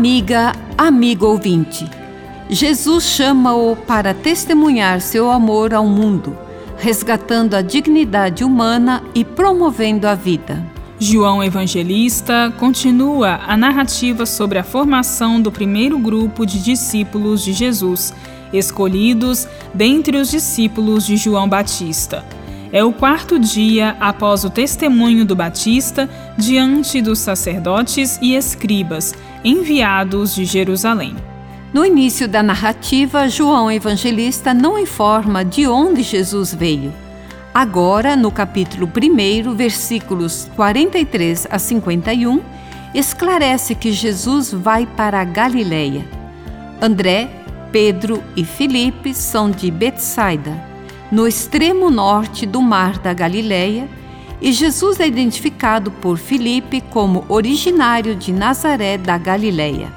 Amiga, amigo ouvinte, Jesus chama-o para testemunhar seu amor ao mundo, resgatando a dignidade humana e promovendo a vida. João Evangelista continua a narrativa sobre a formação do primeiro grupo de discípulos de Jesus, escolhidos dentre os discípulos de João Batista. É o quarto dia após o testemunho do Batista diante dos sacerdotes e escribas enviados de Jerusalém. No início da narrativa, João Evangelista não informa de onde Jesus veio. Agora, no capítulo 1, versículos 43 a 51, esclarece que Jesus vai para a Galileia. André, Pedro e Filipe são de Betsaida, no extremo norte do mar da Galileia, e Jesus é identificado por Filipe como originário de Nazaré da Galileia.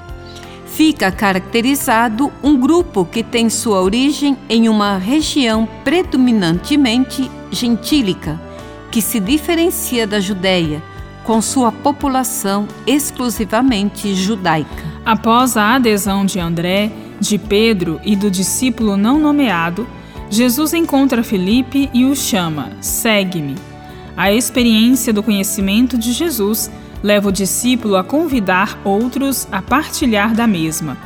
Fica caracterizado um grupo que tem sua origem em uma região predominantemente gentílica, que se diferencia da Judéia, com sua população exclusivamente judaica. Após a adesão de André, de Pedro e do discípulo não nomeado, Jesus encontra Felipe e o chama: Segue-me. A experiência do conhecimento de Jesus leva o discípulo a convidar outros a partilhar da mesma.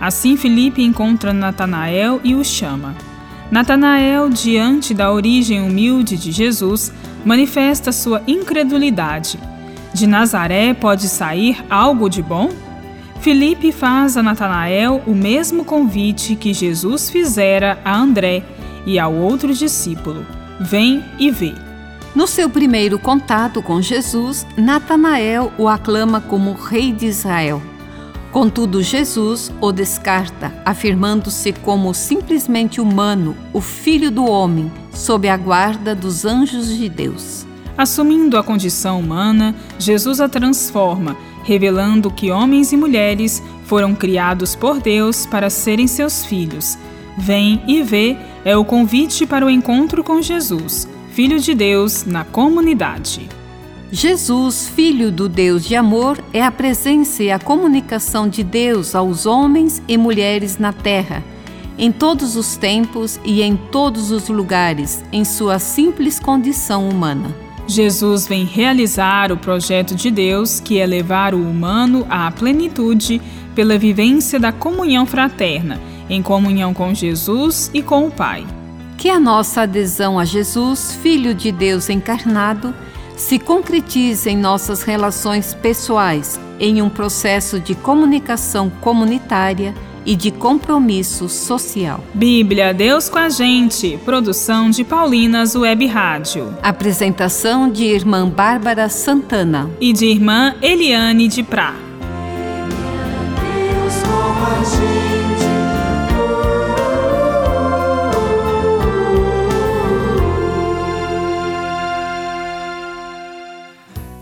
Assim, Felipe encontra Natanael e o chama. Natanael, diante da origem humilde de Jesus, manifesta sua incredulidade. De Nazaré pode sair algo de bom? Filipe faz a Natanael o mesmo convite que Jesus fizera a André e ao outro discípulo: Vem e vê. No seu primeiro contato com Jesus, Natanael o aclama como Rei de Israel. Contudo, Jesus o descarta, afirmando-se como simplesmente humano, o filho do homem, sob a guarda dos anjos de Deus. Assumindo a condição humana, Jesus a transforma, revelando que homens e mulheres foram criados por Deus para serem seus filhos. Vem e vê é o convite para o encontro com Jesus, Filho de Deus, na comunidade. Jesus, Filho do Deus de amor, é a presença e a comunicação de Deus aos homens e mulheres na terra, em todos os tempos e em todos os lugares, em sua simples condição humana. Jesus vem realizar o projeto de Deus, que é levar o humano à plenitude pela vivência da comunhão fraterna, em comunhão com Jesus e com o Pai. Que a nossa adesão a Jesus, Filho de Deus encarnado, se concretiza em nossas relações pessoais, em um processo de comunicação comunitária e de compromisso social. Bíblia Deus com a gente, produção de Paulinas Web Rádio. Apresentação de irmã Bárbara Santana e de irmã Eliane de Prá. Deus com a gente.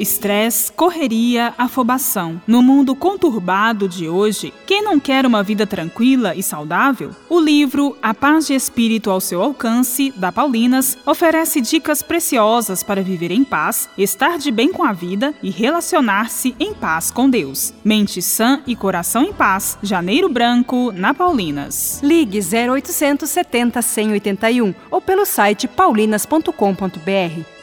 Estresse, correria, afobação. No mundo conturbado de hoje, quem não quer uma vida tranquila e saudável? O livro A Paz de Espírito ao seu alcance, da Paulinas, oferece dicas preciosas para viver em paz, estar de bem com a vida e relacionar-se em paz com Deus. Mente sã e coração em paz. Janeiro Branco, na Paulinas. Ligue 0870 181 ou pelo site paulinas.com.br.